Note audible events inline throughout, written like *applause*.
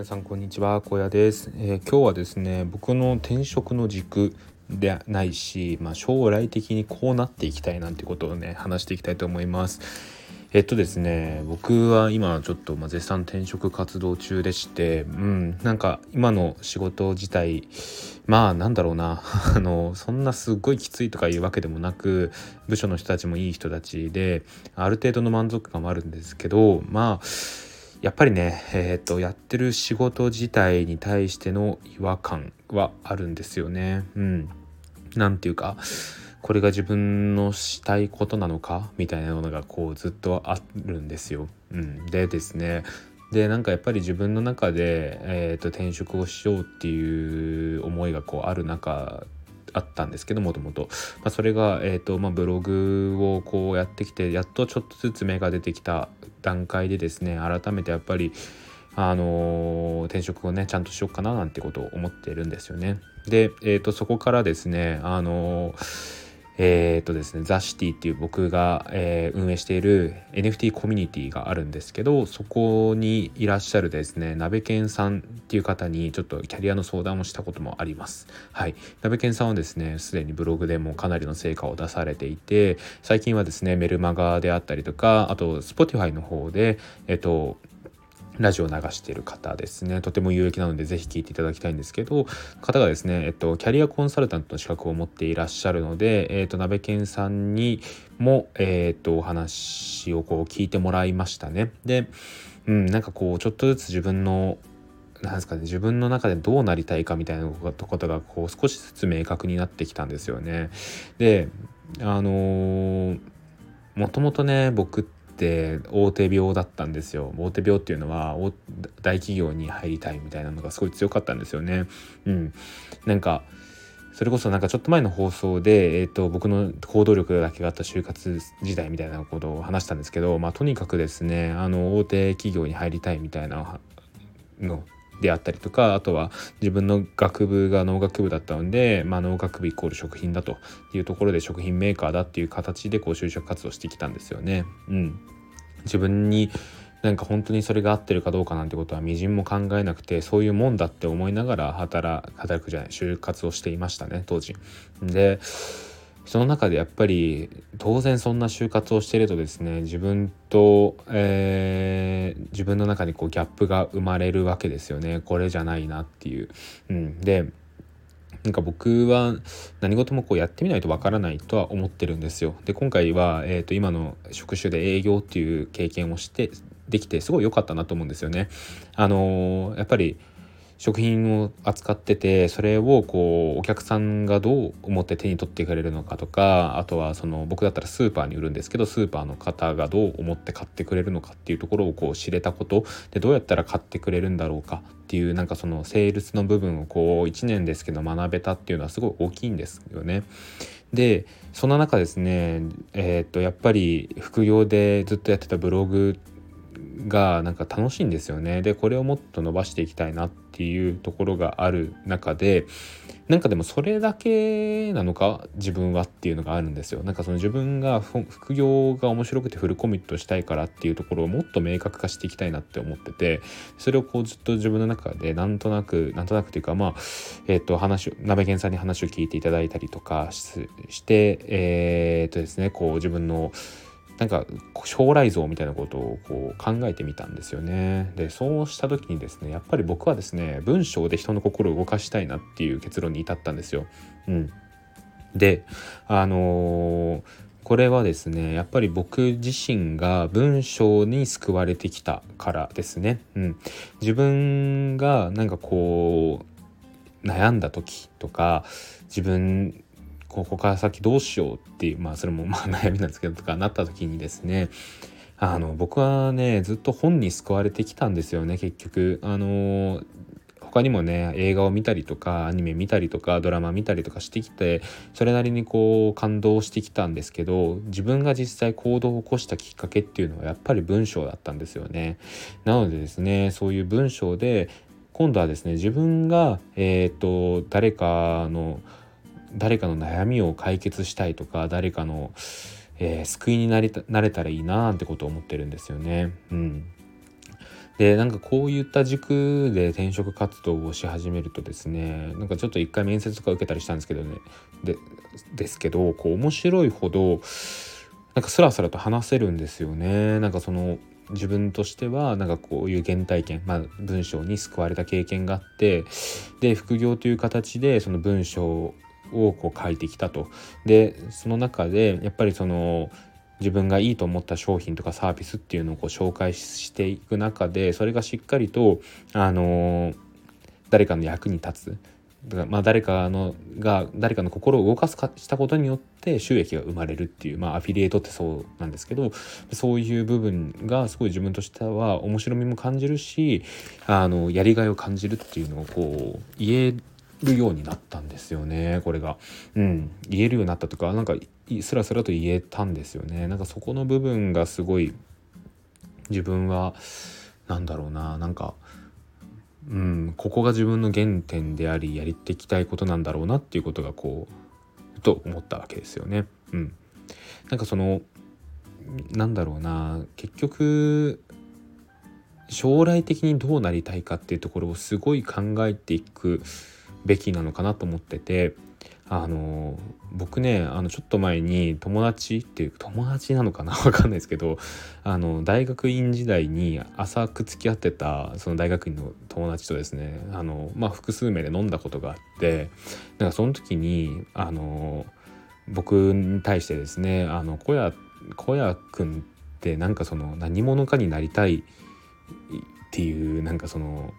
皆さんこんにちは。小屋です、えー、今日はですね僕の転職の軸でないし、まあ、将来的にこうなっていきたいなんてことをね話していきたいと思います。えっとですね僕は今ちょっと絶賛転職活動中でしてうんなんか今の仕事自体まあなんだろうな *laughs* あのそんなすっごいきついとかいうわけでもなく部署の人たちもいい人たちである程度の満足感もあるんですけどまあやっぱりね、えーと、やってる仕事自体に対しての違和感はあるんですよね。うん。なんていうかこれが自分のしたいことなのか？みたいなものがこうずっとあるんですよ。うん、でですねでなんかやっぱり自分の中で、えーと、転職をしようっていう思いがこうある中あったんですけどもともとそれが、えーとまあ、ブログをこうやってきてやっとちょっとずつ芽が出てきた段階でですね改めてやっぱりあのー、転職をねちゃんとしようかななんてことを思ってるんですよね。で、えーと、そこからですねあのーえー、っとですね、ザ・シティっていう僕が、えー、運営している NFT コミュニティがあるんですけど、そこにいらっしゃるですね、鍋健さんっていう方にちょっとキャリアの相談をしたこともあります。はい。鍋健さんはですね、すでにブログでもかなりの成果を出されていて、最近はですね、メルマガであったりとか、あと Spotify の方で、えっと、ラジオを流している方ですねとても有益なのでぜひ聞いていただきたいんですけど方がですね、えっと、キャリアコンサルタントの資格を持っていらっしゃるので、えっと、鍋健さんにも、えっと、お話をこう聞いてもらいましたね。で、うん、なんかこうちょっとずつ自分のなんですかね自分の中でどうなりたいかみたいなことがこう少しずつ明確になってきたんですよね。であのー、もともとね僕ってって大手病だったんですよ。大手病っていうのは大企業に入りたいみたいなのがすごい強かったんですよね。うん。なんかそれこそなんかちょっと前の放送で、えーと、僕の行動力だけがあった就活時代みたいなことを話したんですけど、まあ、とにかくですねあの大手企業に入りたいみたいなのであったりとかあとは自分の学部が農学部だったので、まあ、農学部イコール食品だというところで食品メーカーだっていう形でこう就職活動してきたんですよね。うん、自分になんか本当にそれが合ってるかどうかなんてことはみじんも考えなくてそういうもんだって思いながら働働くじゃない就活をしていましたね当時。でその中でやっぱり当然そんな就活をしてるとですね自分と、えー、自分の中にこうギャップが生まれるわけですよねこれじゃないなっていう。うん、でなんか僕は何事もこうやってみないとわからないとは思ってるんですよ。で今回は、えー、と今の職種で営業っていう経験をしてできてすごい良かったなと思うんですよね。あのー、やっぱり食品を扱っててそれをこうお客さんがどう思って手に取ってくれるのかとかあとはその僕だったらスーパーに売るんですけどスーパーの方がどう思って買ってくれるのかっていうところをこう知れたことでどうやったら買ってくれるんだろうかっていうなんかそのセールスの部分をこう1年ですけど学べたっていうのはすごい大きいんですよね。でそんな中ですねえー、っとやっぱり副業でずっとやってたブログがなんか楽しいんですよね。でこれをもっと伸ばしていきたいなっていうところがある中でなんかでもそれだけなのか自分はっていうのがあるんですよ。なんかその自分が副業が面白くてフルコミットしたいからっていうところをもっと明確化していきたいなって思っててそれをこうずっと自分の中でなんとなくなんとなくというかまあえっ、ー、と話鍋源さんに話を聞いていただいたりとかしてえっ、ー、とですねこう自分のなんか将来像みたいなことをこう考えてみたんですよね。でそうした時にですねやっぱり僕はですね文章で人の心を動かしたいなっていう結論に至ったんですよ。うん、であのー、これはですねやっぱり僕自身が文章に救われてきたからですね。うん、自分がなんかこう悩んだ時とか自分ここから先どうしようっていうまあそれもまあ悩みなんですけどとかなった時にですねあの僕はねずっと本に救われてきたんですよね結局あの他にもね映画を見たりとかアニメ見たりとかドラマ見たりとかしてきてそれなりにこう感動してきたんですけど自分が実際行動を起こしたきっかけっていうのはやっぱり文章だったんですよね。なのでですねそういう文章で今度はですね自分がえっ、ー、と誰かの誰かの悩みを解決したいとか誰かの、えー、救いになりなれたらいいななんてことを思ってるんですよね。うん、でなんかこういった軸で転職活動をし始めるとですねなんかちょっと一回面接とか受けたりしたんですけどね。でですけどこう面白いほどなんかスラスラと話せるんですよね。なんかその自分としてはなんかこういう原体験、まあ、文章に救われた経験があってで副業という形でその文章をこう書いてきたと。でその中でやっぱりその自分がいいと思った商品とかサービスっていうのをこう紹介していく中でそれがしっかりとあの誰かの役に立つ。だからまあ誰かのが誰かの心を動かすかしたことによって収益が生まれるっていうまあアフィリエイトってそうなんですけどそういう部分がすごい自分としては面白みも感じるしあのやりがいを感じるっていうのをこう言えるようになったんですよねこれが。うん、言えるようになったとかなんかスラスラと言えたんですよね。なんかそこの部分がすごい自分はなんだろうななんかうん、ここが自分の原点でありやりていきたいことなんだろうなっていうことがこうと思ったわけですよね。うん、なんかそのなんだろうな結局将来的にどうなりたいかっていうところをすごい考えていくべきなのかなと思っててあの僕ねあのちょっと前に友達っていう友達なのかな？*laughs* 分かんないですけどあの大学院時代に浅く付き合ってたその大学院の友達とですねあの、まあ、複数名で飲んだことがあってなんかその時にあの僕に対してですね「あの小屋小屋君ってなんかその何者かになりたいっていうなんかその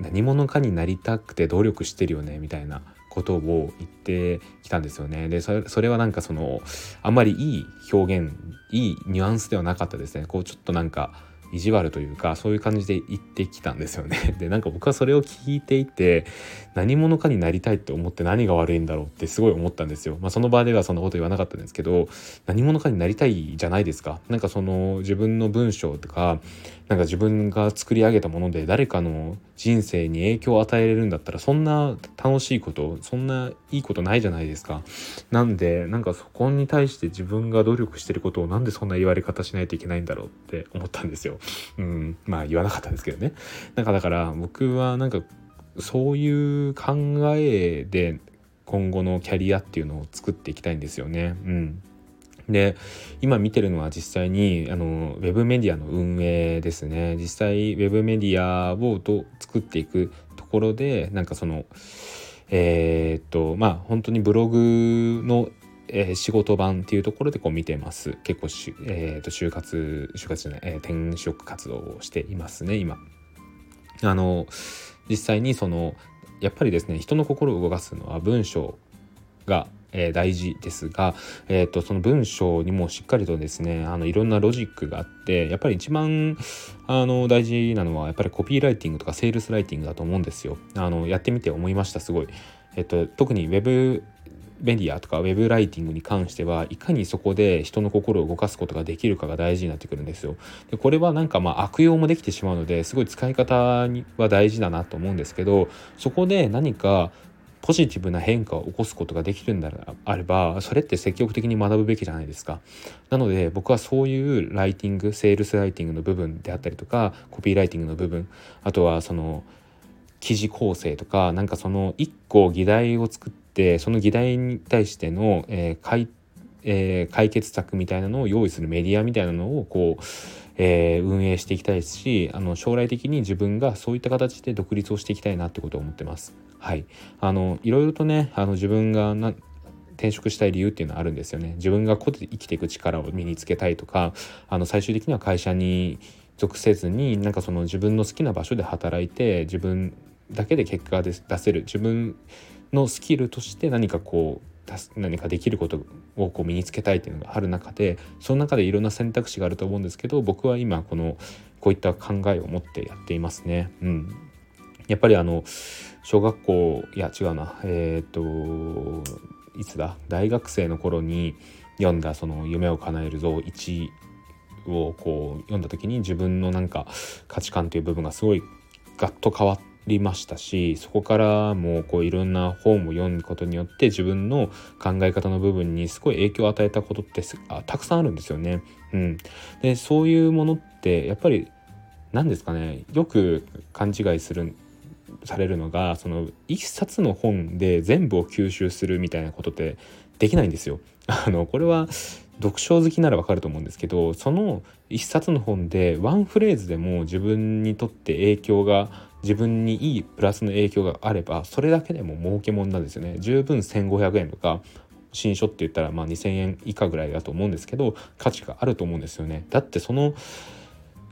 何者かになりたくて努力してるよねみたいなことを言ってきたんですよね。でそれはなんかそのあんまりいい表現いいニュアンスではなかったですね。こうちょっとなんか意地悪というかそういう感じで言ってきたんですよね。*laughs* でなんか僕はそれを聞いていて何者かになりたいって思って何が悪いんだろうってすごい思ったんですよ。まあ、その場ではそんなこと言わなかったんですけど何者かになりたいじゃないですか。なんかその自分の文章とかなんか自分が作り上げたもので誰かの人生に影響を与えれるんだったらそんな楽しいことそんないいことないじゃないですか。なんでなんかそこに対して自分が努力してることをなんでそんな言われ方しないといけないんだろうって思ったんですよ。うん、まあ言わなかったですけどね。なんかだから僕はなんかそういう考えで今後のキャリアっていうのを作っていきたいんですよね。うんで今見てるのは実際にあのウェブメディアの運営ですね実際ウェブメディアをど作っていくところでなんかそのえー、っとまあ本当にブログのえー、仕事版っていうところでこう見てます。結構し、えー、と就活、就活じゃない、えー、転職活動をしていますね、今。あの、実際にその、やっぱりですね、人の心を動かすのは文章がえー、大事ですが、えーと、その文章にもしっかりとですねあのいろんなロジックがあってやっぱり一番あの大事なのはやっぱりコピーライティングとかセールスライティングだと思うんですよ。あのやってみて思いましたすごい。えっ、と、特に Web メディアとかウェブライティングに関してはいかにそこで人の心を動かすことができるかが大事になってくるんですよ。でこれはなんかまあ悪用もできてしまうのですごい使い方には大事だなと思うんですけどそこで何かポジティブな変化を起こすことができるんであればそれって積極的に学ぶべきじゃないですかなので僕はそういうライティングセールスライティングの部分であったりとかコピーライティングの部分あとはその記事構成とかなんかその一個議題を作ってその議題に対しての、えー解えー、解決策みたいなのを用意するメディアみたいなのをこうえー、運営していきたいですしあの将来的に自分がそういった形で独立をしていきたいなってことを思ってます。はい、あのいろいろとねあの自分がな転職したい理由っていうのはあるんですよね。自分が個で生きていく力を身につけたいとかあの最終的には会社に属せずになんかその自分の好きな場所で働いて自分だけで結果が出せる自分のスキルとして何かこう何かできることをこう身につけたいっていうのがある中でその中でいろんな選択肢があると思うんですけど僕は今このこういった考えを持ってやっていますね。うん、やっぱりあの小学校いや違うなえっ、といつだ？大学生の頃に読んだその「夢を叶えるぞ1」をこう読んだ時に自分のなんか価値観という部分がすごいガッと変わってりましたしそこからもこういろんな本を読むことによって自分の考え方の部分にすごい影響を与えたことってあたくさんあるんですよね。うん、でそういうものってやっぱり何ですかねよく勘違いするされるのがその一冊の本で全部を吸収するみたいなことってできないんですよ。あのこれは読書好きならわかると思うんですけどその一冊の本でワンフレーズでも自分にとって影響が自分にいいプラスの影響があればそれだけでも儲けもんなんですよね。十分1500円とか新書って言ったらまあ2000円以下ぐらいだと思うんですけど価値があると思うんですよね。だってその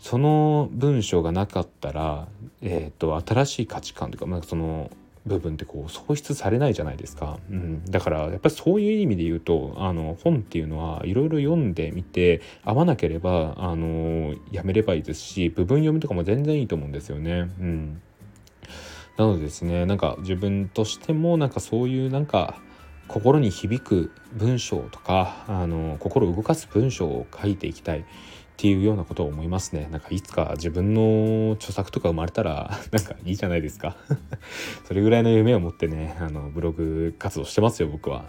その文章がなかったら、えーと、新しい価値観というか、まあ、その部分ってこう創出されないじゃないですか、うん、だからやっぱりそういう意味で言うとあの本っていうのはいろいろ読んでみて合わなければあのやめればいいですし部分読みとかも全然いいと思うんですよね。うん。なのでですねなんか自分としてもなんかそういうなんか心に響く文章とかあの心を動かす文章を書いていきたい。っていうようなことを思いますね。なんかいつか自分の著作とか生まれたら *laughs* なんかいいじゃないですか。*laughs* それぐらいの夢を持ってねあのブログ活動してますよ僕は。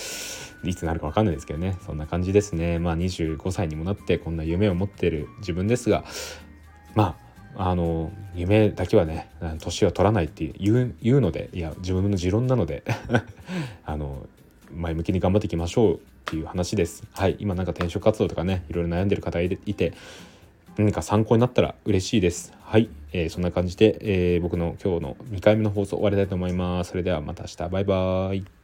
*laughs* いつなるか分かんないですけどね。そんな感じですね。まあ25歳にもなってこんな夢を持ってる自分ですがまああの夢だけはね年は取らないって言う言うのでいや自分の持論なのであの前向きに頑張っていきましょうっていう話です。はい、今なんか転職活動とかねいろいろ悩んでる方いて何か参考になったら嬉しいです。はい、えー、そんな感じで、えー、僕の今日の2回目の放送終わりたいと思います。それではまた明日バイバーイ。